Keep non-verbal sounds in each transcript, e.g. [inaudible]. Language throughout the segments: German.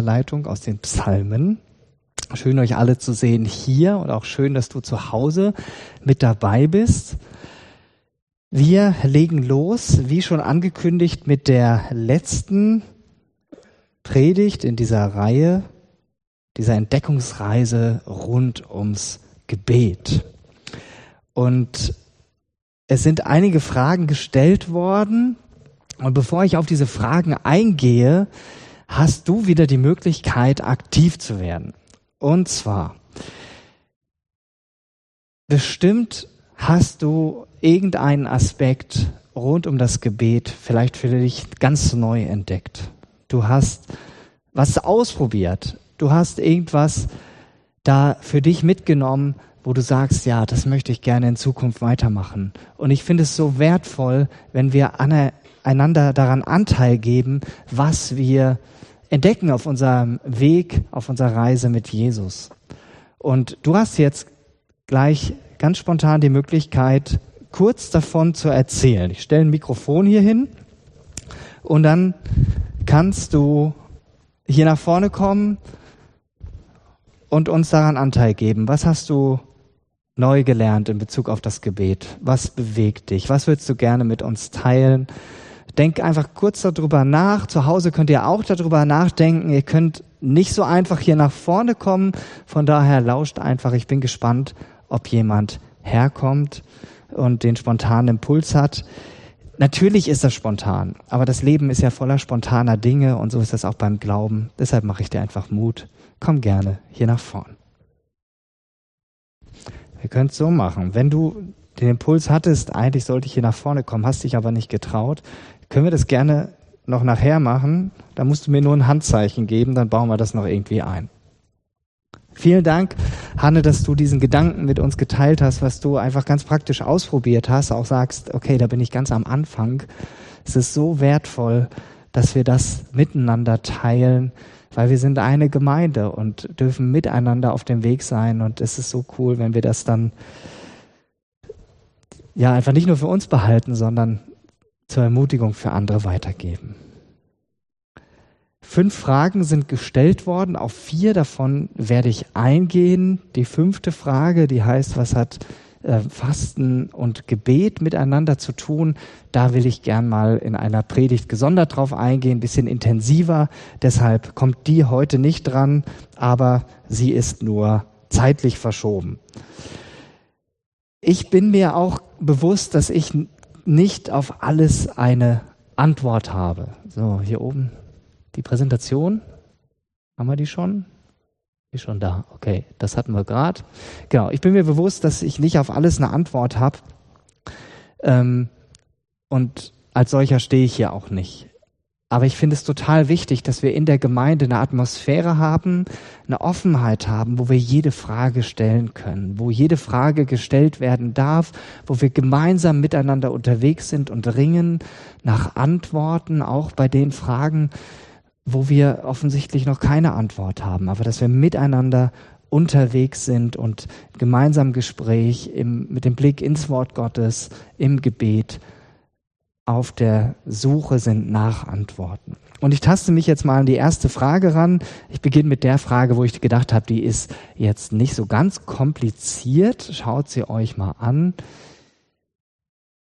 Überleitung aus den Psalmen. Schön euch alle zu sehen hier und auch schön, dass du zu Hause mit dabei bist. Wir legen los, wie schon angekündigt, mit der letzten Predigt in dieser Reihe, dieser Entdeckungsreise rund ums Gebet. Und es sind einige Fragen gestellt worden. Und bevor ich auf diese Fragen eingehe, hast du wieder die Möglichkeit, aktiv zu werden. Und zwar, bestimmt hast du irgendeinen Aspekt rund um das Gebet vielleicht für dich ganz neu entdeckt. Du hast was ausprobiert. Du hast irgendwas da für dich mitgenommen, wo du sagst, ja, das möchte ich gerne in Zukunft weitermachen. Und ich finde es so wertvoll, wenn wir einander daran Anteil geben, was wir entdecken auf unserem Weg, auf unserer Reise mit Jesus. Und du hast jetzt gleich ganz spontan die Möglichkeit, kurz davon zu erzählen. Ich stelle ein Mikrofon hier hin und dann kannst du hier nach vorne kommen und uns daran Anteil geben. Was hast du neu gelernt in Bezug auf das Gebet? Was bewegt dich? Was würdest du gerne mit uns teilen? Denk einfach kurz darüber nach. Zu Hause könnt ihr auch darüber nachdenken. Ihr könnt nicht so einfach hier nach vorne kommen. Von daher lauscht einfach. Ich bin gespannt, ob jemand herkommt und den spontanen Impuls hat. Natürlich ist das spontan, aber das Leben ist ja voller spontaner Dinge und so ist das auch beim Glauben. Deshalb mache ich dir einfach Mut. Komm gerne hier nach vorn. Wir können es so machen. Wenn du den Impuls hattest, eigentlich sollte ich hier nach vorne kommen, hast dich aber nicht getraut, können wir das gerne noch nachher machen. Da musst du mir nur ein Handzeichen geben, dann bauen wir das noch irgendwie ein. Vielen Dank, Hanne, dass du diesen Gedanken mit uns geteilt hast, was du einfach ganz praktisch ausprobiert hast, auch sagst, okay, da bin ich ganz am Anfang. Es ist so wertvoll, dass wir das miteinander teilen, weil wir sind eine Gemeinde und dürfen miteinander auf dem Weg sein und es ist so cool, wenn wir das dann ja einfach nicht nur für uns behalten, sondern zur Ermutigung für andere weitergeben. Fünf Fragen sind gestellt worden. Auf vier davon werde ich eingehen. Die fünfte Frage, die heißt, was hat äh, Fasten und Gebet miteinander zu tun? Da will ich gern mal in einer Predigt gesondert drauf eingehen, ein bisschen intensiver. Deshalb kommt die heute nicht dran, aber sie ist nur zeitlich verschoben. Ich bin mir auch bewusst, dass ich nicht auf alles eine Antwort habe. So, hier oben die Präsentation, haben wir die schon? Die ist schon da. Okay, das hatten wir gerade. Genau, ich bin mir bewusst, dass ich nicht auf alles eine Antwort habe. Ähm, und als solcher stehe ich hier auch nicht. Aber ich finde es total wichtig, dass wir in der Gemeinde eine Atmosphäre haben, eine Offenheit haben, wo wir jede Frage stellen können, wo jede Frage gestellt werden darf, wo wir gemeinsam miteinander unterwegs sind und ringen nach Antworten, auch bei den Fragen, wo wir offensichtlich noch keine Antwort haben, aber dass wir miteinander unterwegs sind und gemeinsam Gespräch im, mit dem Blick ins Wort Gottes, im Gebet auf der Suche sind nach Antworten. Und ich taste mich jetzt mal an die erste Frage ran. Ich beginne mit der Frage, wo ich gedacht habe, die ist jetzt nicht so ganz kompliziert. Schaut sie euch mal an.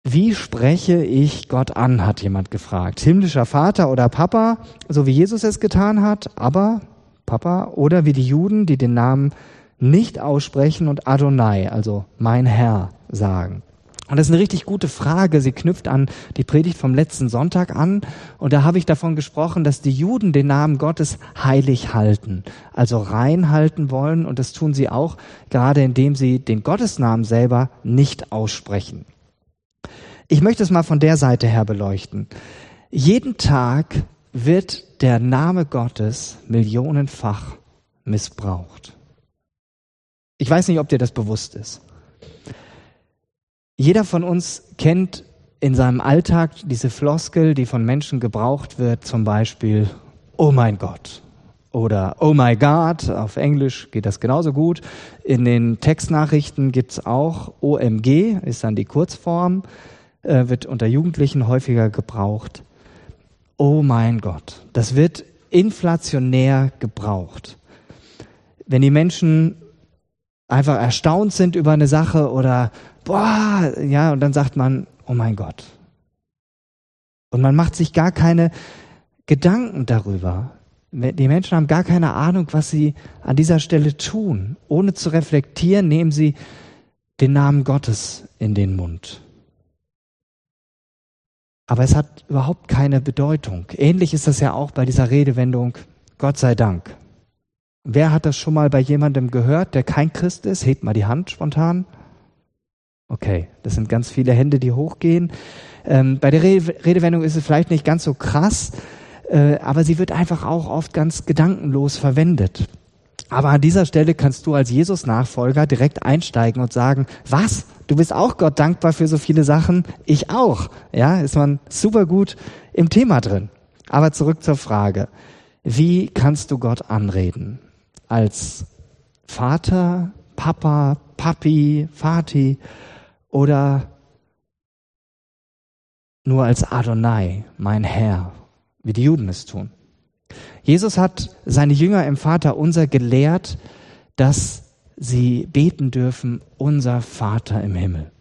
Wie spreche ich Gott an, hat jemand gefragt. Himmlischer Vater oder Papa, so wie Jesus es getan hat, aber Papa, oder wie die Juden, die den Namen nicht aussprechen und Adonai, also mein Herr, sagen. Und das ist eine richtig gute Frage. Sie knüpft an die Predigt vom letzten Sonntag an. Und da habe ich davon gesprochen, dass die Juden den Namen Gottes heilig halten, also rein halten wollen. Und das tun sie auch, gerade indem sie den Gottesnamen selber nicht aussprechen. Ich möchte es mal von der Seite her beleuchten. Jeden Tag wird der Name Gottes millionenfach missbraucht. Ich weiß nicht, ob dir das bewusst ist. Jeder von uns kennt in seinem Alltag diese Floskel, die von Menschen gebraucht wird, zum Beispiel, oh mein Gott oder oh my God, auf Englisch geht das genauso gut. In den Textnachrichten gibt's auch OMG, ist dann die Kurzform äh, wird unter Jugendlichen häufiger gebraucht. Oh mein Gott, das wird inflationär gebraucht. Wenn die Menschen einfach erstaunt sind über eine Sache oder boah, ja, und dann sagt man, oh mein Gott. Und man macht sich gar keine Gedanken darüber. Die Menschen haben gar keine Ahnung, was sie an dieser Stelle tun. Ohne zu reflektieren, nehmen sie den Namen Gottes in den Mund. Aber es hat überhaupt keine Bedeutung. Ähnlich ist das ja auch bei dieser Redewendung Gott sei Dank. Wer hat das schon mal bei jemandem gehört, der kein Christ ist? Hebt mal die Hand spontan. Okay, das sind ganz viele Hände, die hochgehen. Ähm, bei der Redewendung ist es vielleicht nicht ganz so krass, äh, aber sie wird einfach auch oft ganz gedankenlos verwendet. Aber an dieser Stelle kannst du als Jesus-Nachfolger direkt einsteigen und sagen, was? Du bist auch Gott dankbar für so viele Sachen? Ich auch. Ja, ist man super gut im Thema drin. Aber zurück zur Frage. Wie kannst du Gott anreden? Als Vater, Papa, Papi, Vati oder nur als Adonai, mein Herr, wie die Juden es tun. Jesus hat seine Jünger im Vater unser gelehrt, dass sie beten dürfen, unser Vater im Himmel.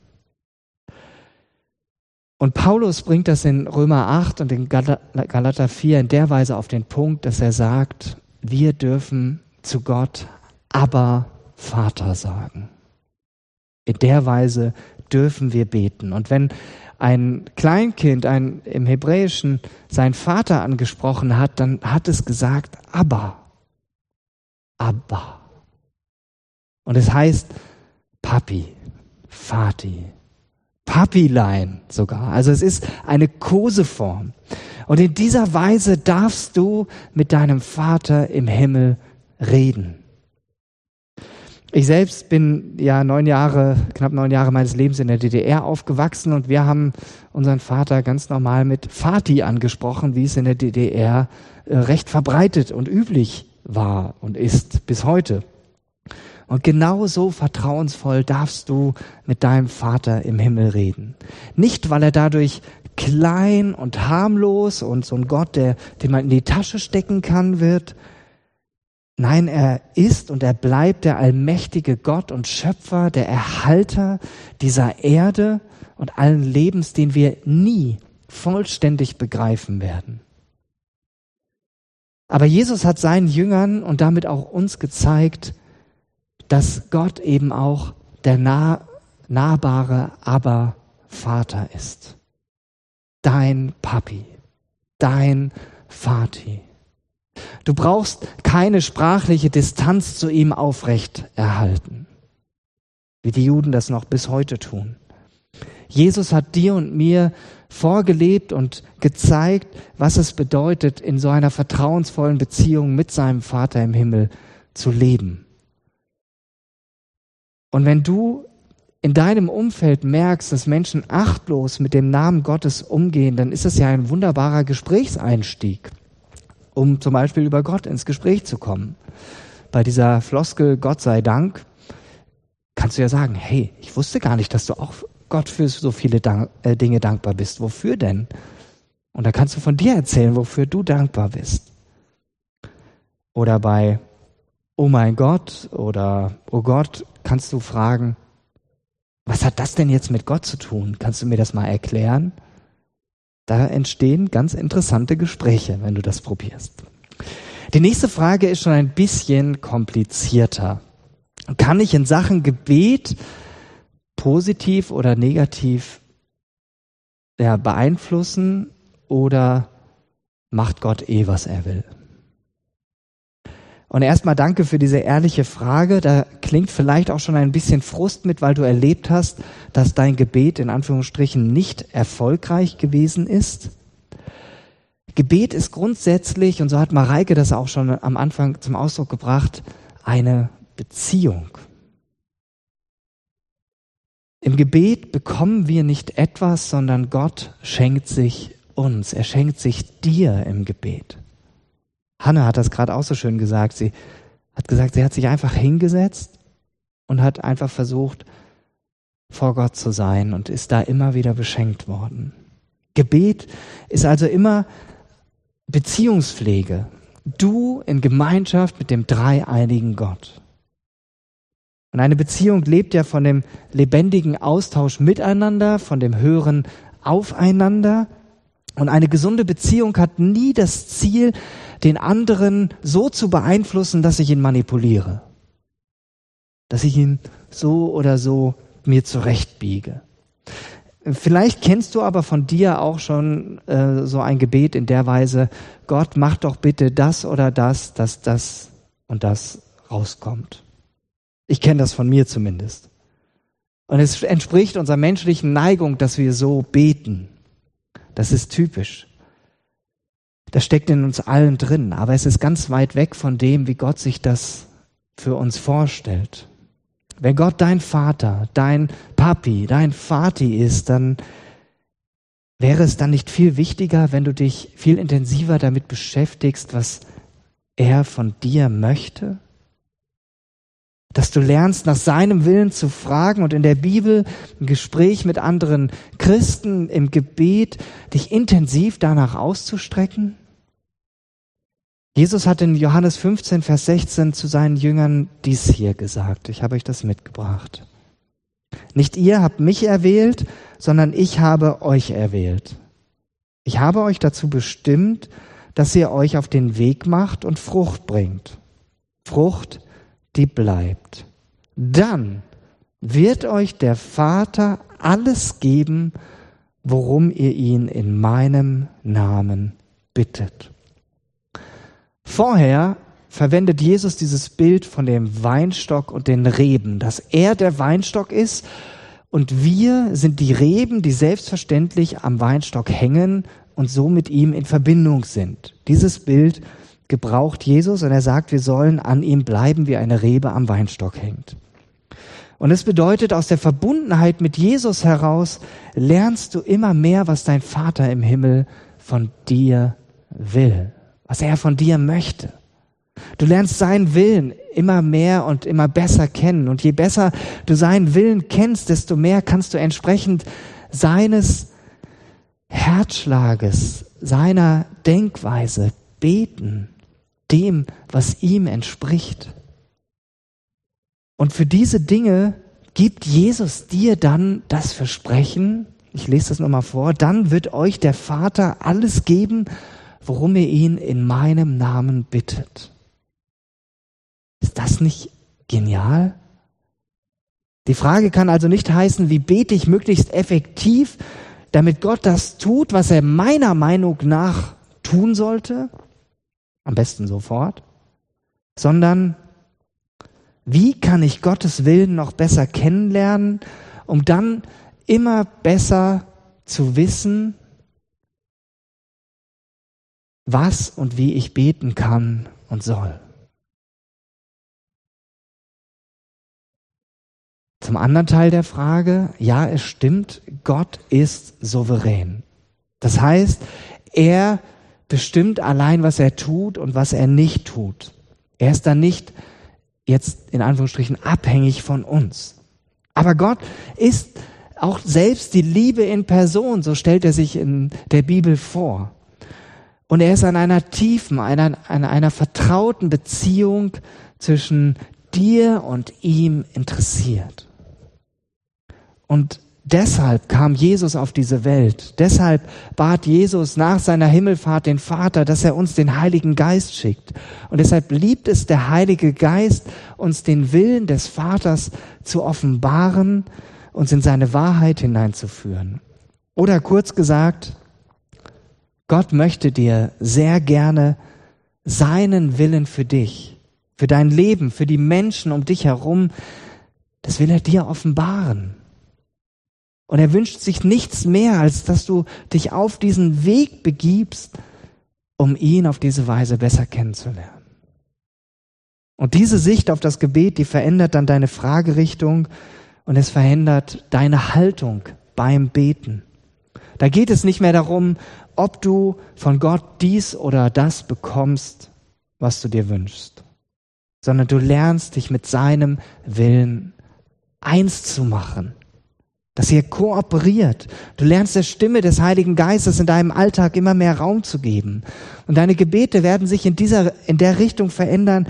Und Paulus bringt das in Römer 8 und in Galater 4 in der Weise auf den Punkt, dass er sagt, wir dürfen zu Gott aber Vater sagen. In der Weise dürfen wir beten. Und wenn ein Kleinkind ein, im Hebräischen seinen Vater angesprochen hat, dann hat es gesagt, Abba. Abba. Und es heißt Papi, Vati, Papilein sogar. Also es ist eine Koseform. Und in dieser Weise darfst du mit deinem Vater im Himmel reden. Ich selbst bin ja neun Jahre, knapp neun Jahre meines Lebens in der DDR aufgewachsen und wir haben unseren Vater ganz normal mit Vati angesprochen, wie es in der DDR äh, recht verbreitet und üblich war und ist bis heute. Und genauso vertrauensvoll darfst du mit deinem Vater im Himmel reden. Nicht, weil er dadurch klein und harmlos und so ein Gott, der, den man in die Tasche stecken kann, wird, Nein, er ist und er bleibt der allmächtige Gott und Schöpfer, der Erhalter dieser Erde und allen Lebens, den wir nie vollständig begreifen werden. Aber Jesus hat seinen Jüngern und damit auch uns gezeigt, dass Gott eben auch der nah, nahbare aber Vater ist. Dein Papi, dein Vati. Du brauchst keine sprachliche Distanz zu ihm aufrecht erhalten, wie die Juden das noch bis heute tun. Jesus hat dir und mir vorgelebt und gezeigt, was es bedeutet, in so einer vertrauensvollen Beziehung mit seinem Vater im Himmel zu leben. Und wenn du in deinem Umfeld merkst, dass Menschen achtlos mit dem Namen Gottes umgehen, dann ist es ja ein wunderbarer Gesprächseinstieg um zum Beispiel über Gott ins Gespräch zu kommen. Bei dieser Floskel Gott sei Dank kannst du ja sagen, hey, ich wusste gar nicht, dass du auch Gott für so viele Dank, äh, Dinge dankbar bist. Wofür denn? Und da kannst du von dir erzählen, wofür du dankbar bist. Oder bei Oh mein Gott oder Oh Gott kannst du fragen, was hat das denn jetzt mit Gott zu tun? Kannst du mir das mal erklären? Da entstehen ganz interessante Gespräche, wenn du das probierst. Die nächste Frage ist schon ein bisschen komplizierter. Kann ich in Sachen Gebet positiv oder negativ ja, beeinflussen oder macht Gott eh, was er will? Und erstmal danke für diese ehrliche Frage. Da klingt vielleicht auch schon ein bisschen Frust mit, weil du erlebt hast, dass dein Gebet in Anführungsstrichen nicht erfolgreich gewesen ist. Gebet ist grundsätzlich, und so hat Mareike das auch schon am Anfang zum Ausdruck gebracht, eine Beziehung. Im Gebet bekommen wir nicht etwas, sondern Gott schenkt sich uns. Er schenkt sich dir im Gebet. Hanna hat das gerade auch so schön gesagt. Sie hat gesagt, sie hat sich einfach hingesetzt und hat einfach versucht, vor Gott zu sein und ist da immer wieder beschenkt worden. Gebet ist also immer Beziehungspflege. Du in Gemeinschaft mit dem dreieinigen Gott. Und eine Beziehung lebt ja von dem lebendigen Austausch miteinander, von dem Hören aufeinander. Und eine gesunde Beziehung hat nie das Ziel, den anderen so zu beeinflussen, dass ich ihn manipuliere. Dass ich ihn so oder so mir zurechtbiege. Vielleicht kennst du aber von dir auch schon äh, so ein Gebet in der Weise, Gott, mach doch bitte das oder das, dass das und das rauskommt. Ich kenne das von mir zumindest. Und es entspricht unserer menschlichen Neigung, dass wir so beten. Das ist typisch. Das steckt in uns allen drin, aber es ist ganz weit weg von dem, wie Gott sich das für uns vorstellt. Wenn Gott dein Vater, dein Papi, dein Vati ist, dann wäre es dann nicht viel wichtiger, wenn du dich viel intensiver damit beschäftigst, was er von dir möchte? Dass du lernst, nach seinem Willen zu fragen und in der Bibel, im Gespräch mit anderen Christen, im Gebet, dich intensiv danach auszustrecken? Jesus hat in Johannes 15, Vers 16 zu seinen Jüngern dies hier gesagt. Ich habe euch das mitgebracht. Nicht ihr habt mich erwählt, sondern ich habe euch erwählt. Ich habe euch dazu bestimmt, dass ihr euch auf den Weg macht und Frucht bringt. Frucht, die bleibt. Dann wird euch der Vater alles geben, worum ihr ihn in meinem Namen bittet. Vorher verwendet Jesus dieses Bild von dem Weinstock und den Reben, dass er der Weinstock ist und wir sind die Reben, die selbstverständlich am Weinstock hängen und so mit ihm in Verbindung sind. Dieses Bild gebraucht Jesus und er sagt, wir sollen an ihm bleiben, wie eine Rebe am Weinstock hängt. Und es bedeutet, aus der Verbundenheit mit Jesus heraus lernst du immer mehr, was dein Vater im Himmel von dir will was er von dir möchte. Du lernst seinen Willen immer mehr und immer besser kennen. Und je besser du seinen Willen kennst, desto mehr kannst du entsprechend seines Herzschlages, seiner Denkweise beten, dem, was ihm entspricht. Und für diese Dinge gibt Jesus dir dann das Versprechen, ich lese das nochmal vor, dann wird euch der Vater alles geben, worum ihr ihn in meinem Namen bittet. Ist das nicht genial? Die Frage kann also nicht heißen, wie bete ich möglichst effektiv, damit Gott das tut, was er meiner Meinung nach tun sollte, am besten sofort, sondern wie kann ich Gottes Willen noch besser kennenlernen, um dann immer besser zu wissen, was und wie ich beten kann und soll. Zum anderen Teil der Frage, ja, es stimmt, Gott ist souverän. Das heißt, er bestimmt allein, was er tut und was er nicht tut. Er ist dann nicht jetzt in Anführungsstrichen abhängig von uns. Aber Gott ist auch selbst die Liebe in Person, so stellt er sich in der Bibel vor. Und er ist an einer tiefen, einer, an einer vertrauten Beziehung zwischen dir und ihm interessiert. Und deshalb kam Jesus auf diese Welt. Deshalb bat Jesus nach seiner Himmelfahrt den Vater, dass er uns den Heiligen Geist schickt. Und deshalb liebt es der Heilige Geist, uns den Willen des Vaters zu offenbaren, uns in seine Wahrheit hineinzuführen. Oder kurz gesagt, Gott möchte dir sehr gerne seinen Willen für dich, für dein Leben, für die Menschen um dich herum, das will er dir offenbaren. Und er wünscht sich nichts mehr, als dass du dich auf diesen Weg begibst, um ihn auf diese Weise besser kennenzulernen. Und diese Sicht auf das Gebet, die verändert dann deine Fragerichtung und es verändert deine Haltung beim Beten. Da geht es nicht mehr darum, ob du von Gott dies oder das bekommst, was du dir wünschst, sondern du lernst dich mit seinem Willen eins zu machen dass ihr kooperiert. Du lernst der Stimme des Heiligen Geistes in deinem Alltag immer mehr Raum zu geben. Und deine Gebete werden sich in dieser, in der Richtung verändern,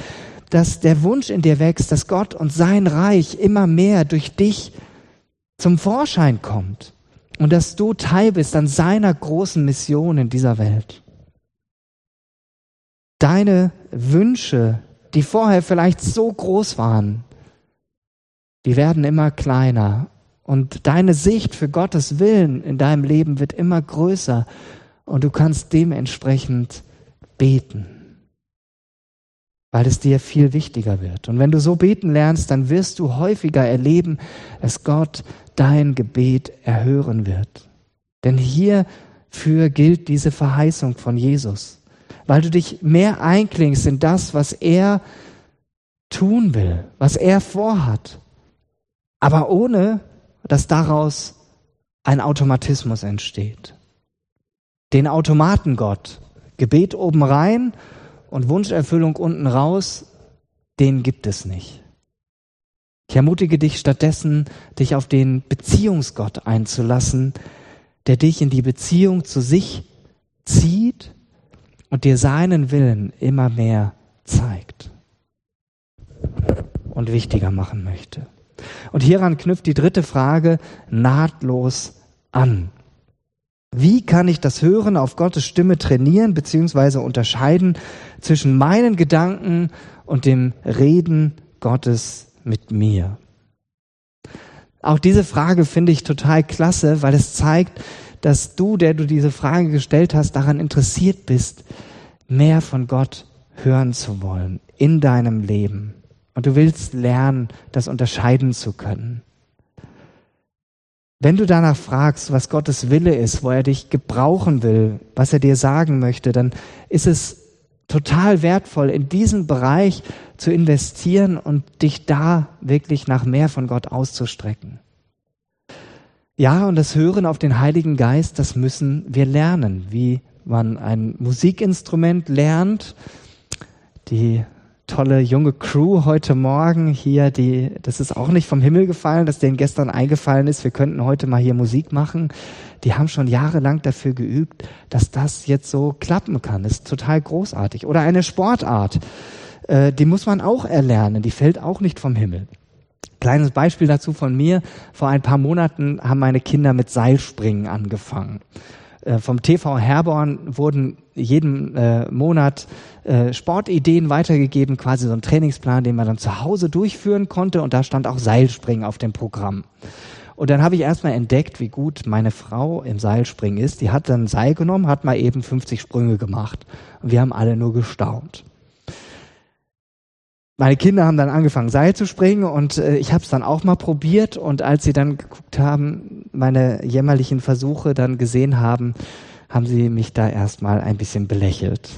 dass der Wunsch in dir wächst, dass Gott und sein Reich immer mehr durch dich zum Vorschein kommt und dass du Teil bist an seiner großen Mission in dieser Welt. Deine Wünsche, die vorher vielleicht so groß waren, die werden immer kleiner und deine Sicht für Gottes Willen in deinem Leben wird immer größer und du kannst dementsprechend beten, weil es dir viel wichtiger wird. Und wenn du so beten lernst, dann wirst du häufiger erleben, dass Gott dein Gebet erhören wird. Denn hierfür gilt diese Verheißung von Jesus, weil du dich mehr einklingst in das, was er tun will, was er vorhat, aber ohne dass daraus ein Automatismus entsteht. Den Automatengott, Gebet oben rein und Wunscherfüllung unten raus, den gibt es nicht. Ich ermutige dich stattdessen, dich auf den Beziehungsgott einzulassen, der dich in die Beziehung zu sich zieht und dir seinen Willen immer mehr zeigt und wichtiger machen möchte. Und hieran knüpft die dritte Frage nahtlos an. Wie kann ich das Hören auf Gottes Stimme trainieren bzw. unterscheiden zwischen meinen Gedanken und dem Reden Gottes mit mir? Auch diese Frage finde ich total klasse, weil es zeigt, dass du, der du diese Frage gestellt hast, daran interessiert bist, mehr von Gott hören zu wollen in deinem Leben. Und du willst lernen, das unterscheiden zu können. Wenn du danach fragst, was Gottes Wille ist, wo er dich gebrauchen will, was er dir sagen möchte, dann ist es total wertvoll, in diesen Bereich zu investieren und dich da wirklich nach mehr von Gott auszustrecken. Ja, und das Hören auf den Heiligen Geist, das müssen wir lernen, wie man ein Musikinstrument lernt. Die tolle junge Crew heute Morgen hier, die, das ist auch nicht vom Himmel gefallen, dass denen gestern eingefallen ist, wir könnten heute mal hier Musik machen. Die haben schon jahrelang dafür geübt, dass das jetzt so klappen kann. Das ist total großartig. Oder eine Sportart, äh, die muss man auch erlernen, die fällt auch nicht vom Himmel. Kleines Beispiel dazu von mir. Vor ein paar Monaten haben meine Kinder mit Seilspringen angefangen. Äh, vom TV Herborn wurden jeden äh, Monat äh, Sportideen weitergegeben, quasi so ein Trainingsplan, den man dann zu Hause durchführen konnte und da stand auch Seilspringen auf dem Programm. Und dann habe ich erstmal entdeckt, wie gut meine Frau im Seilspringen ist. Die hat dann ein Seil genommen, hat mal eben 50 Sprünge gemacht. Und wir haben alle nur gestaunt meine Kinder haben dann angefangen Seil zu springen und äh, ich habe es dann auch mal probiert und als sie dann geguckt haben, meine jämmerlichen Versuche dann gesehen haben, haben sie mich da erstmal ein bisschen belächelt.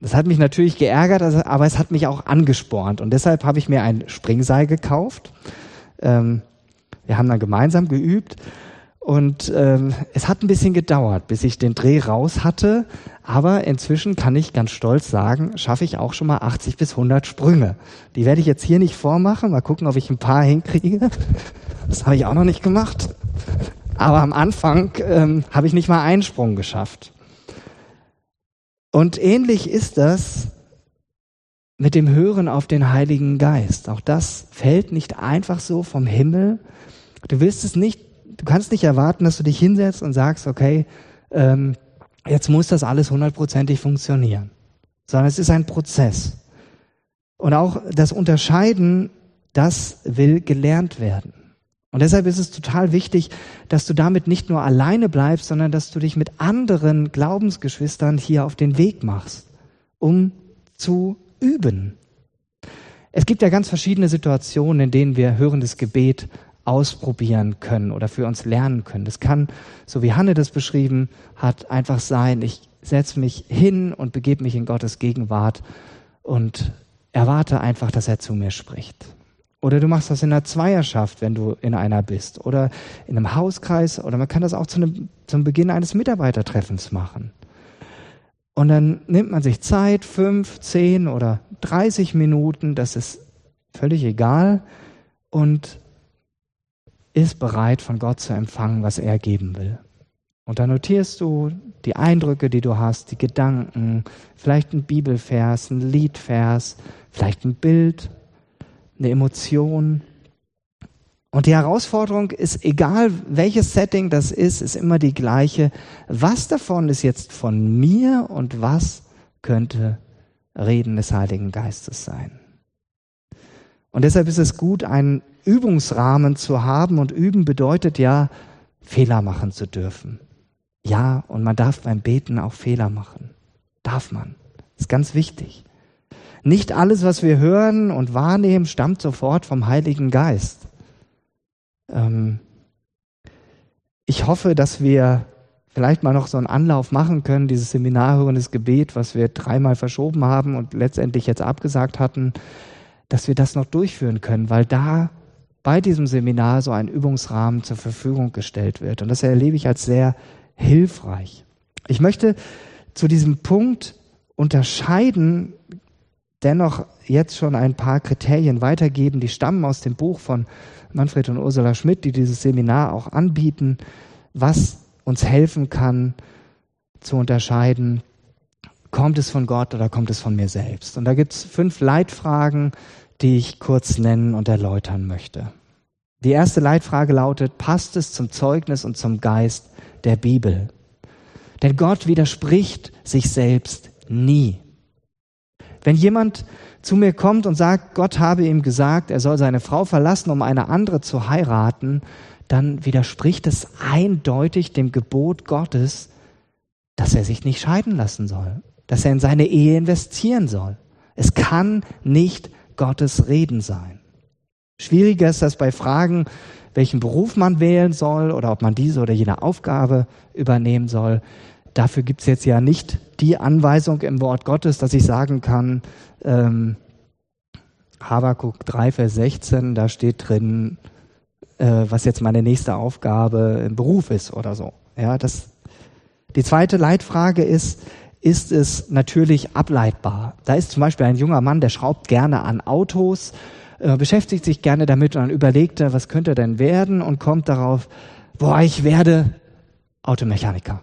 Das hat mich natürlich geärgert, also, aber es hat mich auch angespornt und deshalb habe ich mir ein Springseil gekauft. Ähm, wir haben dann gemeinsam geübt und ähm, es hat ein bisschen gedauert, bis ich den Dreh raus hatte. Aber inzwischen kann ich ganz stolz sagen, schaffe ich auch schon mal 80 bis 100 Sprünge. Die werde ich jetzt hier nicht vormachen. Mal gucken, ob ich ein paar [laughs] hinkriege. Das habe ich auch noch nicht gemacht. Aber am Anfang ähm, habe ich nicht mal einen Sprung geschafft. Und ähnlich ist das mit dem Hören auf den Heiligen Geist. Auch das fällt nicht einfach so vom Himmel. Du wirst es nicht du kannst nicht erwarten, dass du dich hinsetzt und sagst, okay, ähm, jetzt muss das alles hundertprozentig funktionieren, sondern es ist ein Prozess. Und auch das Unterscheiden, das will gelernt werden. Und deshalb ist es total wichtig, dass du damit nicht nur alleine bleibst, sondern dass du dich mit anderen Glaubensgeschwistern hier auf den Weg machst, um zu üben. Es gibt ja ganz verschiedene Situationen, in denen wir hörendes Gebet ausprobieren können oder für uns lernen können. Das kann, so wie Hanne das beschrieben hat, einfach sein, ich setze mich hin und begebe mich in Gottes Gegenwart und erwarte einfach, dass er zu mir spricht. Oder du machst das in einer Zweierschaft, wenn du in einer bist. Oder in einem Hauskreis. Oder man kann das auch zu einem, zum Beginn eines Mitarbeitertreffens machen. Und dann nimmt man sich Zeit, fünf, zehn oder dreißig Minuten, das ist völlig egal. Und ist bereit, von Gott zu empfangen, was er geben will. Und dann notierst du die Eindrücke, die du hast, die Gedanken, vielleicht ein Bibelvers, ein Liedvers, vielleicht ein Bild, eine Emotion. Und die Herausforderung ist, egal welches Setting das ist, ist immer die gleiche. Was davon ist jetzt von mir und was könnte Reden des Heiligen Geistes sein? Und deshalb ist es gut, einen Übungsrahmen zu haben. Und üben bedeutet ja, Fehler machen zu dürfen. Ja, und man darf beim Beten auch Fehler machen. Darf man. ist ganz wichtig. Nicht alles, was wir hören und wahrnehmen, stammt sofort vom Heiligen Geist. Ähm ich hoffe, dass wir vielleicht mal noch so einen Anlauf machen können, dieses Seminar Hörendes Gebet, was wir dreimal verschoben haben und letztendlich jetzt abgesagt hatten, dass wir das noch durchführen können, weil da bei diesem Seminar so ein Übungsrahmen zur Verfügung gestellt wird. Und das erlebe ich als sehr hilfreich. Ich möchte zu diesem Punkt unterscheiden, dennoch jetzt schon ein paar Kriterien weitergeben, die stammen aus dem Buch von Manfred und Ursula Schmidt, die dieses Seminar auch anbieten, was uns helfen kann zu unterscheiden, kommt es von Gott oder kommt es von mir selbst. Und da gibt es fünf Leitfragen, die ich kurz nennen und erläutern möchte. Die erste Leitfrage lautet, passt es zum Zeugnis und zum Geist der Bibel. Denn Gott widerspricht sich selbst nie. Wenn jemand zu mir kommt und sagt, Gott habe ihm gesagt, er soll seine Frau verlassen, um eine andere zu heiraten, dann widerspricht es eindeutig dem Gebot Gottes, dass er sich nicht scheiden lassen soll, dass er in seine Ehe investieren soll. Es kann nicht Gottes Reden sein. Schwieriger ist das bei Fragen welchen Beruf man wählen soll oder ob man diese oder jene Aufgabe übernehmen soll. Dafür gibt es jetzt ja nicht die Anweisung im Wort Gottes, dass ich sagen kann, ähm, Habakuk 3, Vers 16, da steht drin, äh, was jetzt meine nächste Aufgabe im Beruf ist oder so. Ja, das, die zweite Leitfrage ist, ist es natürlich ableitbar. Da ist zum Beispiel ein junger Mann, der schraubt gerne an Autos äh, beschäftigt sich gerne damit und dann überlegt er, was könnte denn werden und kommt darauf, boah, ich werde Automechaniker.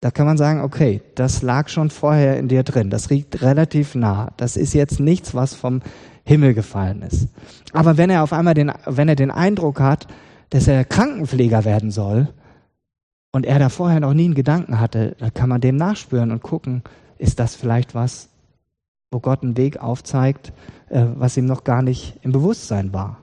Da kann man sagen, okay, das lag schon vorher in dir drin, das liegt relativ nah. Das ist jetzt nichts, was vom Himmel gefallen ist. Aber wenn er auf einmal den, wenn er den Eindruck hat, dass er Krankenpfleger werden soll und er da vorher noch nie einen Gedanken hatte, dann kann man dem nachspüren und gucken, ist das vielleicht was, wo Gott einen Weg aufzeigt, äh, was ihm noch gar nicht im Bewusstsein war.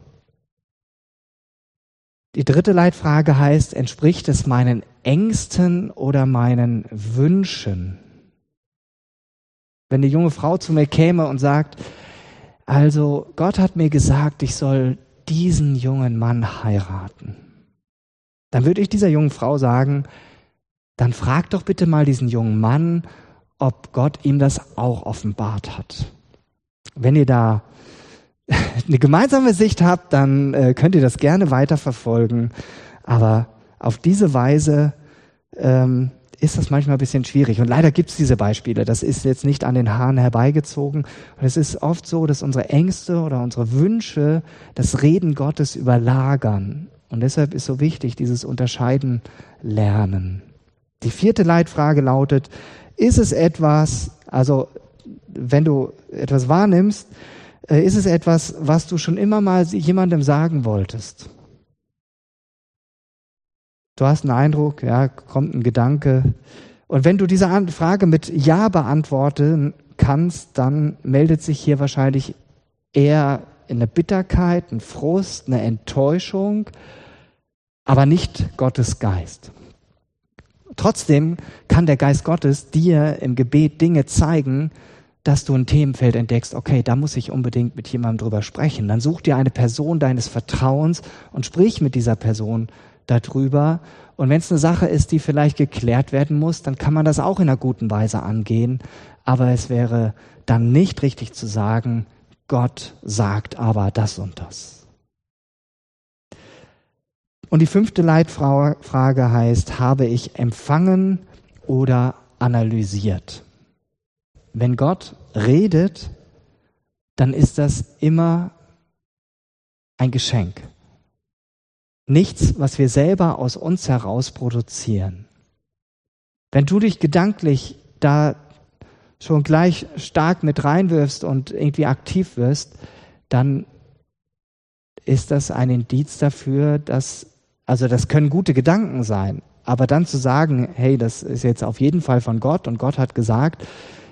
Die dritte Leitfrage heißt, entspricht es meinen Ängsten oder meinen Wünschen? Wenn die junge Frau zu mir käme und sagt, also Gott hat mir gesagt, ich soll diesen jungen Mann heiraten, dann würde ich dieser jungen Frau sagen, dann frag doch bitte mal diesen jungen Mann, ob Gott ihm das auch offenbart hat. Wenn ihr da [laughs] eine gemeinsame Sicht habt, dann äh, könnt ihr das gerne weiterverfolgen. Aber auf diese Weise ähm, ist das manchmal ein bisschen schwierig. Und leider gibt es diese Beispiele. Das ist jetzt nicht an den Haaren herbeigezogen. Und es ist oft so, dass unsere Ängste oder unsere Wünsche das Reden Gottes überlagern. Und deshalb ist so wichtig, dieses Unterscheiden lernen. Die vierte Leitfrage lautet, ist es etwas, also wenn du etwas wahrnimmst, äh, ist es etwas, was du schon immer mal jemandem sagen wolltest? Du hast einen Eindruck, ja, kommt ein Gedanke. Und wenn du diese Frage mit Ja beantworten kannst, dann meldet sich hier wahrscheinlich eher eine Bitterkeit, ein Frust, eine Enttäuschung, aber nicht Gottes Geist. Trotzdem kann der Geist Gottes dir im Gebet Dinge zeigen, dass du ein Themenfeld entdeckst, okay, da muss ich unbedingt mit jemandem drüber sprechen. Dann such dir eine Person deines Vertrauens und sprich mit dieser Person darüber. Und wenn es eine Sache ist, die vielleicht geklärt werden muss, dann kann man das auch in einer guten Weise angehen. Aber es wäre dann nicht richtig zu sagen, Gott sagt aber das und das. Und die fünfte Leitfrage heißt, habe ich empfangen oder analysiert? Wenn Gott redet, dann ist das immer ein Geschenk. Nichts, was wir selber aus uns heraus produzieren. Wenn du dich gedanklich da schon gleich stark mit reinwirfst und irgendwie aktiv wirst, dann ist das ein Indiz dafür, dass, also das können gute Gedanken sein, aber dann zu sagen, hey, das ist jetzt auf jeden Fall von Gott und Gott hat gesagt,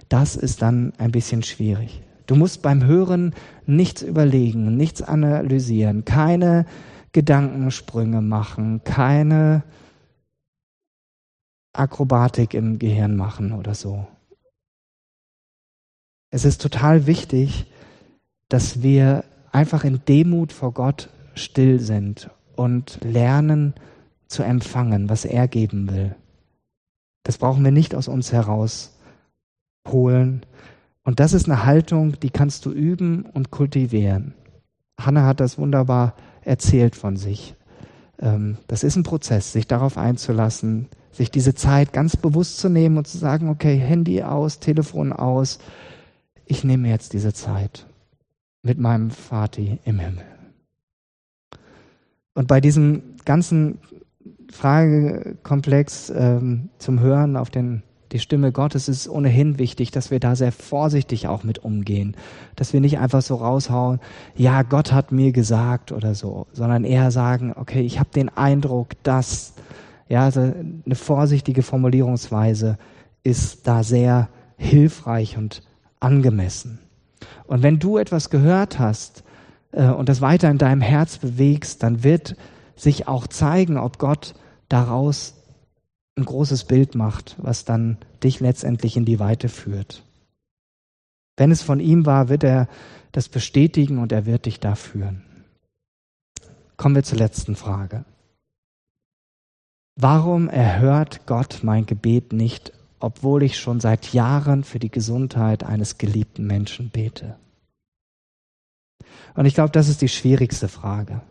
das ist dann ein bisschen schwierig. Du musst beim Hören nichts überlegen, nichts analysieren, keine Gedankensprünge machen, keine Akrobatik im Gehirn machen oder so. Es ist total wichtig, dass wir einfach in Demut vor Gott still sind und lernen zu empfangen, was er geben will. Das brauchen wir nicht aus uns heraus holen. Und das ist eine Haltung, die kannst du üben und kultivieren. Hannah hat das wunderbar erzählt von sich. Ähm, das ist ein Prozess, sich darauf einzulassen, sich diese Zeit ganz bewusst zu nehmen und zu sagen, okay, Handy aus, Telefon aus, ich nehme jetzt diese Zeit mit meinem Vati im Himmel. Und bei diesem ganzen Fragekomplex ähm, zum Hören auf den die Stimme Gottes ist ohnehin wichtig, dass wir da sehr vorsichtig auch mit umgehen, dass wir nicht einfach so raushauen, ja, Gott hat mir gesagt oder so, sondern eher sagen, okay, ich habe den Eindruck, dass, ja, also eine vorsichtige Formulierungsweise ist da sehr hilfreich und angemessen. Und wenn du etwas gehört hast äh, und das weiter in deinem Herz bewegst, dann wird sich auch zeigen, ob Gott daraus ein großes Bild macht, was dann dich letztendlich in die Weite führt. Wenn es von ihm war, wird er das bestätigen und er wird dich da führen. Kommen wir zur letzten Frage. Warum erhört Gott mein Gebet nicht, obwohl ich schon seit Jahren für die Gesundheit eines geliebten Menschen bete? Und ich glaube, das ist die schwierigste Frage,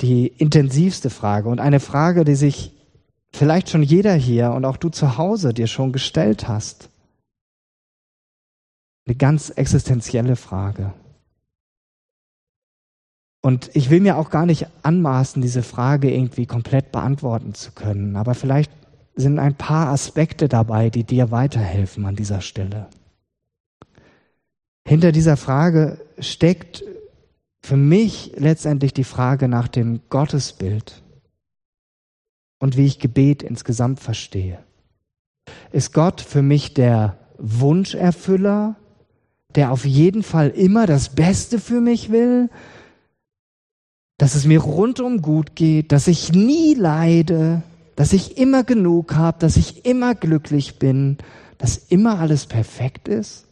die intensivste Frage und eine Frage, die sich vielleicht schon jeder hier und auch du zu Hause dir schon gestellt hast. Eine ganz existenzielle Frage. Und ich will mir auch gar nicht anmaßen, diese Frage irgendwie komplett beantworten zu können, aber vielleicht sind ein paar Aspekte dabei, die dir weiterhelfen an dieser Stelle. Hinter dieser Frage steckt für mich letztendlich die Frage nach dem Gottesbild und wie ich Gebet insgesamt verstehe. Ist Gott für mich der Wunscherfüller, der auf jeden Fall immer das Beste für mich will, dass es mir rundum gut geht, dass ich nie leide, dass ich immer genug habe, dass ich immer glücklich bin, dass immer alles perfekt ist?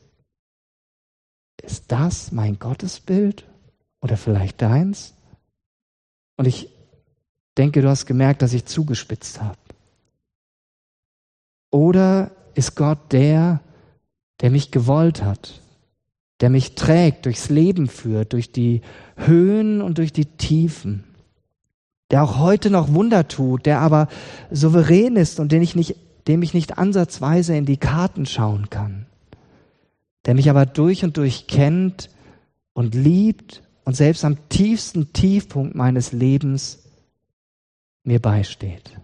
Ist das mein Gottesbild oder vielleicht deins? Und ich denke, du hast gemerkt, dass ich zugespitzt habe. Oder ist Gott der, der mich gewollt hat, der mich trägt, durchs Leben führt, durch die Höhen und durch die Tiefen, der auch heute noch Wunder tut, der aber souverän ist und den ich nicht, dem ich nicht ansatzweise in die Karten schauen kann, der mich aber durch und durch kennt und liebt und selbst am tiefsten Tiefpunkt meines Lebens mir beisteht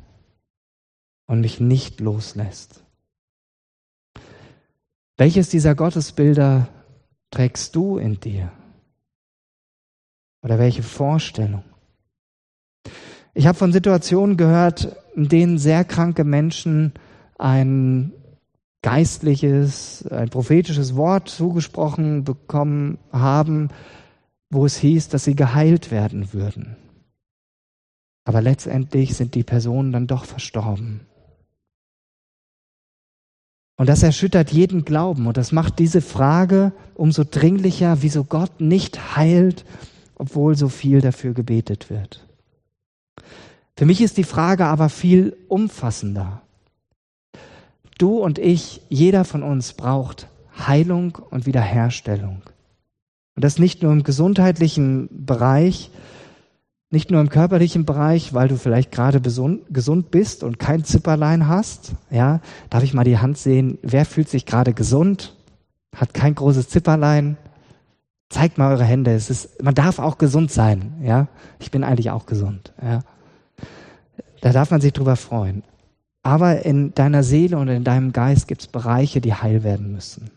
und mich nicht loslässt. Welches dieser Gottesbilder trägst du in dir? Oder welche Vorstellung? Ich habe von Situationen gehört, in denen sehr kranke Menschen ein geistliches, ein prophetisches Wort zugesprochen bekommen haben, wo es hieß, dass sie geheilt werden würden. Aber letztendlich sind die Personen dann doch verstorben. Und das erschüttert jeden Glauben und das macht diese Frage umso dringlicher, wieso Gott nicht heilt, obwohl so viel dafür gebetet wird. Für mich ist die Frage aber viel umfassender. Du und ich, jeder von uns braucht Heilung und Wiederherstellung. Und das nicht nur im gesundheitlichen Bereich, nicht nur im körperlichen Bereich, weil du vielleicht gerade gesund bist und kein Zipperlein hast. Ja, darf ich mal die Hand sehen? Wer fühlt sich gerade gesund? Hat kein großes Zipperlein? Zeigt mal eure Hände. Es ist, man darf auch gesund sein. Ja, ich bin eigentlich auch gesund. Ja, da darf man sich drüber freuen. Aber in deiner Seele und in deinem Geist gibt es Bereiche, die heil werden müssen.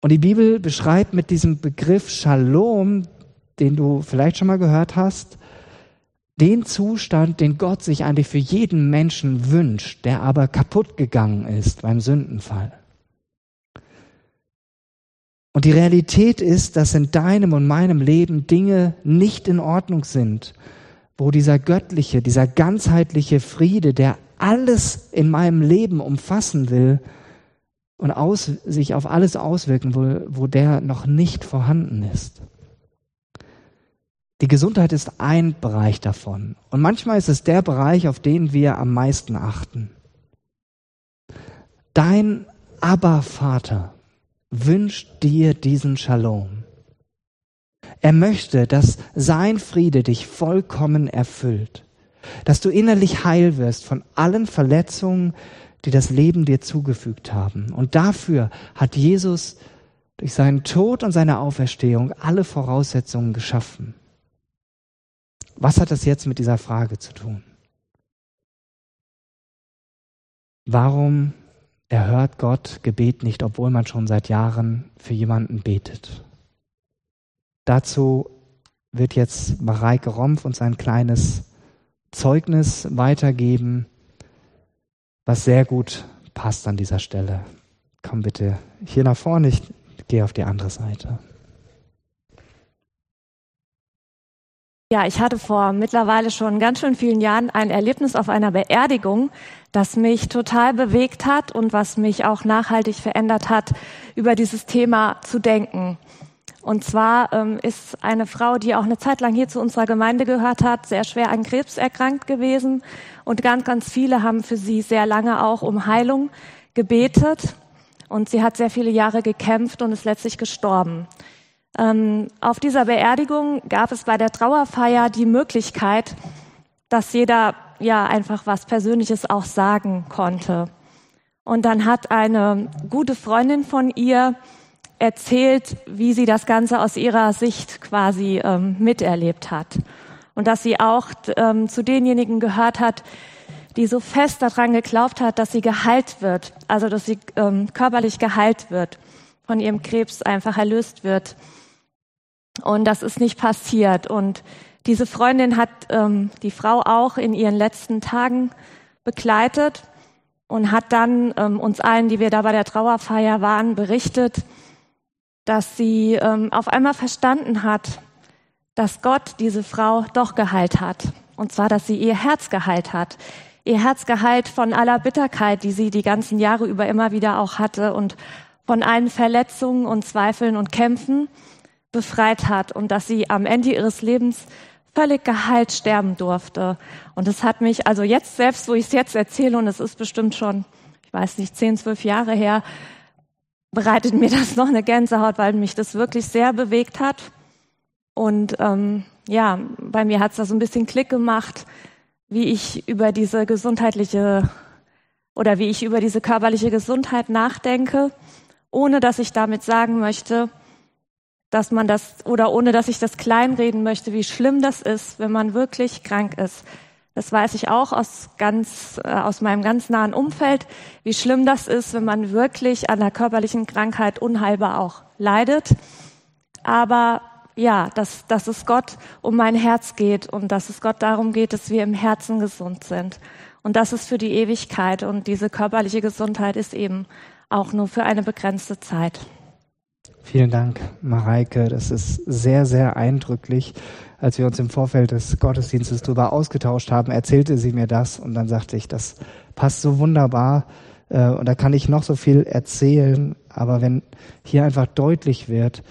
Und die Bibel beschreibt mit diesem Begriff Shalom, den du vielleicht schon mal gehört hast, den Zustand, den Gott sich eigentlich für jeden Menschen wünscht, der aber kaputt gegangen ist beim Sündenfall. Und die Realität ist, dass in deinem und meinem Leben Dinge nicht in Ordnung sind, wo dieser göttliche, dieser ganzheitliche Friede, der alles in meinem Leben umfassen will und aus, sich auf alles auswirken will, wo der noch nicht vorhanden ist. Die Gesundheit ist ein Bereich davon. Und manchmal ist es der Bereich, auf den wir am meisten achten. Dein Abba-Vater wünscht dir diesen Shalom. Er möchte, dass sein Friede dich vollkommen erfüllt, dass du innerlich heil wirst von allen Verletzungen, die das Leben dir zugefügt haben. Und dafür hat Jesus durch seinen Tod und seine Auferstehung alle Voraussetzungen geschaffen. Was hat das jetzt mit dieser Frage zu tun? Warum erhört Gott Gebet nicht, obwohl man schon seit Jahren für jemanden betet? Dazu wird jetzt Mareike Rompf uns ein kleines Zeugnis weitergeben, was sehr gut passt an dieser Stelle. Komm bitte hier nach vorne, ich gehe auf die andere Seite. Ja, ich hatte vor mittlerweile schon ganz schön vielen Jahren ein Erlebnis auf einer Beerdigung, das mich total bewegt hat und was mich auch nachhaltig verändert hat, über dieses Thema zu denken. Und zwar ähm, ist eine Frau, die auch eine Zeit lang hier zu unserer Gemeinde gehört hat, sehr schwer an Krebs erkrankt gewesen. Und ganz, ganz viele haben für sie sehr lange auch um Heilung gebetet. Und sie hat sehr viele Jahre gekämpft und ist letztlich gestorben. Ähm, auf dieser Beerdigung gab es bei der Trauerfeier die Möglichkeit, dass jeder ja einfach was Persönliches auch sagen konnte. Und dann hat eine gute Freundin von ihr erzählt, wie sie das Ganze aus ihrer Sicht quasi ähm, miterlebt hat. Und dass sie auch ähm, zu denjenigen gehört hat, die so fest daran geglaubt hat, dass sie geheilt wird, also dass sie ähm, körperlich geheilt wird, von ihrem Krebs einfach erlöst wird. Und das ist nicht passiert. Und diese Freundin hat ähm, die Frau auch in ihren letzten Tagen begleitet und hat dann ähm, uns allen, die wir da bei der Trauerfeier waren, berichtet, dass sie ähm, auf einmal verstanden hat, dass Gott diese Frau doch geheilt hat. Und zwar, dass sie ihr Herz geheilt hat. Ihr Herz geheilt von aller Bitterkeit, die sie die ganzen Jahre über immer wieder auch hatte und von allen Verletzungen und Zweifeln und Kämpfen befreit hat und dass sie am Ende ihres Lebens völlig geheilt sterben durfte. Und es hat mich, also jetzt selbst, wo ich es jetzt erzähle, und es ist bestimmt schon, ich weiß nicht, zehn, zwölf Jahre her, bereitet mir das noch eine Gänsehaut, weil mich das wirklich sehr bewegt hat. Und ähm, ja, bei mir hat es da so ein bisschen Klick gemacht, wie ich über diese gesundheitliche oder wie ich über diese körperliche Gesundheit nachdenke, ohne dass ich damit sagen möchte, dass man das, oder ohne dass ich das kleinreden möchte, wie schlimm das ist, wenn man wirklich krank ist. Das weiß ich auch aus ganz, äh, aus meinem ganz nahen Umfeld, wie schlimm das ist, wenn man wirklich an einer körperlichen Krankheit unheilbar auch leidet. Aber ja, dass, dass es Gott um mein Herz geht und dass es Gott darum geht, dass wir im Herzen gesund sind. Und das ist für die Ewigkeit und diese körperliche Gesundheit ist eben auch nur für eine begrenzte Zeit. Vielen Dank, Mareike. Das ist sehr, sehr eindrücklich. Als wir uns im Vorfeld des Gottesdienstes darüber ausgetauscht haben, erzählte sie mir das und dann sagte ich, das passt so wunderbar äh, und da kann ich noch so viel erzählen, aber wenn hier einfach deutlich wird,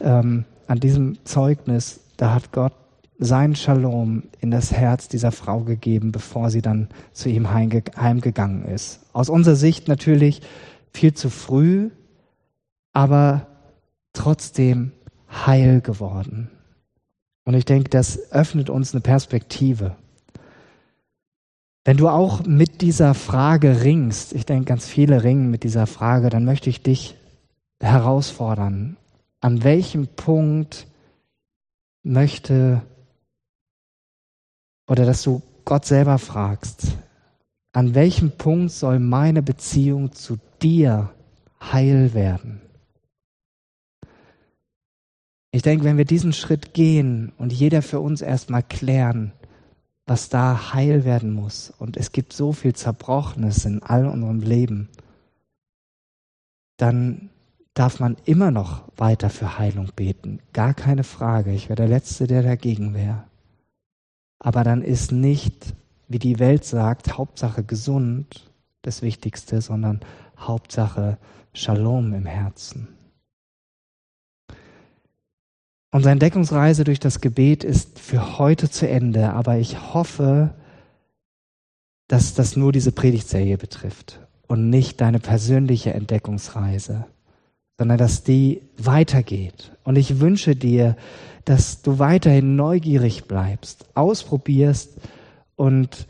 ähm, an diesem Zeugnis, da hat Gott seinen Shalom in das Herz dieser Frau gegeben, bevor sie dann zu ihm heimgegangen ist. Aus unserer Sicht natürlich viel zu früh, aber trotzdem heil geworden. Und ich denke, das öffnet uns eine Perspektive. Wenn du auch mit dieser Frage ringst, ich denke, ganz viele ringen mit dieser Frage, dann möchte ich dich herausfordern. An welchem Punkt möchte oder dass du Gott selber fragst, an welchem Punkt soll meine Beziehung zu dir heil werden? Ich denke, wenn wir diesen Schritt gehen und jeder für uns erstmal klären, was da heil werden muss, und es gibt so viel Zerbrochenes in all unserem Leben, dann darf man immer noch weiter für Heilung beten. Gar keine Frage. Ich wäre der Letzte, der dagegen wäre. Aber dann ist nicht, wie die Welt sagt, Hauptsache gesund das Wichtigste, sondern Hauptsache Shalom im Herzen. Unsere Entdeckungsreise durch das Gebet ist für heute zu Ende, aber ich hoffe, dass das nur diese Predigtserie betrifft und nicht deine persönliche Entdeckungsreise, sondern dass die weitergeht. Und ich wünsche dir, dass du weiterhin neugierig bleibst, ausprobierst und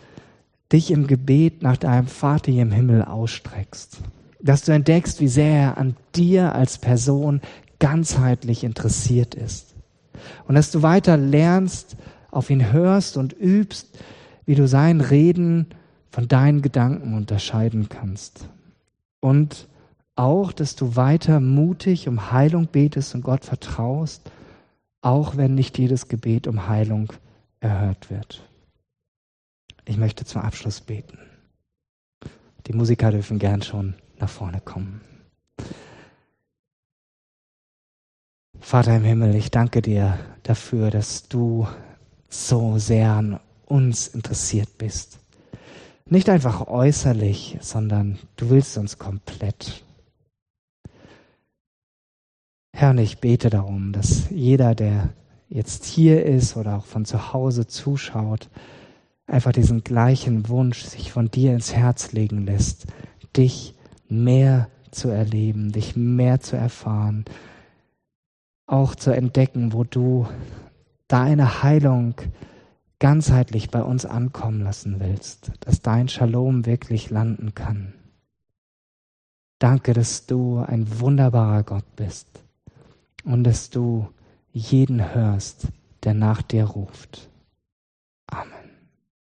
dich im Gebet nach deinem Vater im Himmel ausstreckst. Dass du entdeckst, wie sehr er an dir als Person ganzheitlich interessiert ist. Und dass du weiter lernst, auf ihn hörst und übst, wie du sein Reden von deinen Gedanken unterscheiden kannst. Und auch, dass du weiter mutig um Heilung betest und Gott vertraust auch wenn nicht jedes Gebet um Heilung erhört wird. Ich möchte zum Abschluss beten. Die Musiker dürfen gern schon nach vorne kommen. Vater im Himmel, ich danke dir dafür, dass du so sehr an uns interessiert bist. Nicht einfach äußerlich, sondern du willst uns komplett. Herr, und ich bete darum, dass jeder, der jetzt hier ist oder auch von zu Hause zuschaut, einfach diesen gleichen Wunsch sich von dir ins Herz legen lässt, dich mehr zu erleben, dich mehr zu erfahren, auch zu entdecken, wo du deine Heilung ganzheitlich bei uns ankommen lassen willst, dass dein Shalom wirklich landen kann. Danke, dass du ein wunderbarer Gott bist und dass du jeden hörst, der nach dir ruft.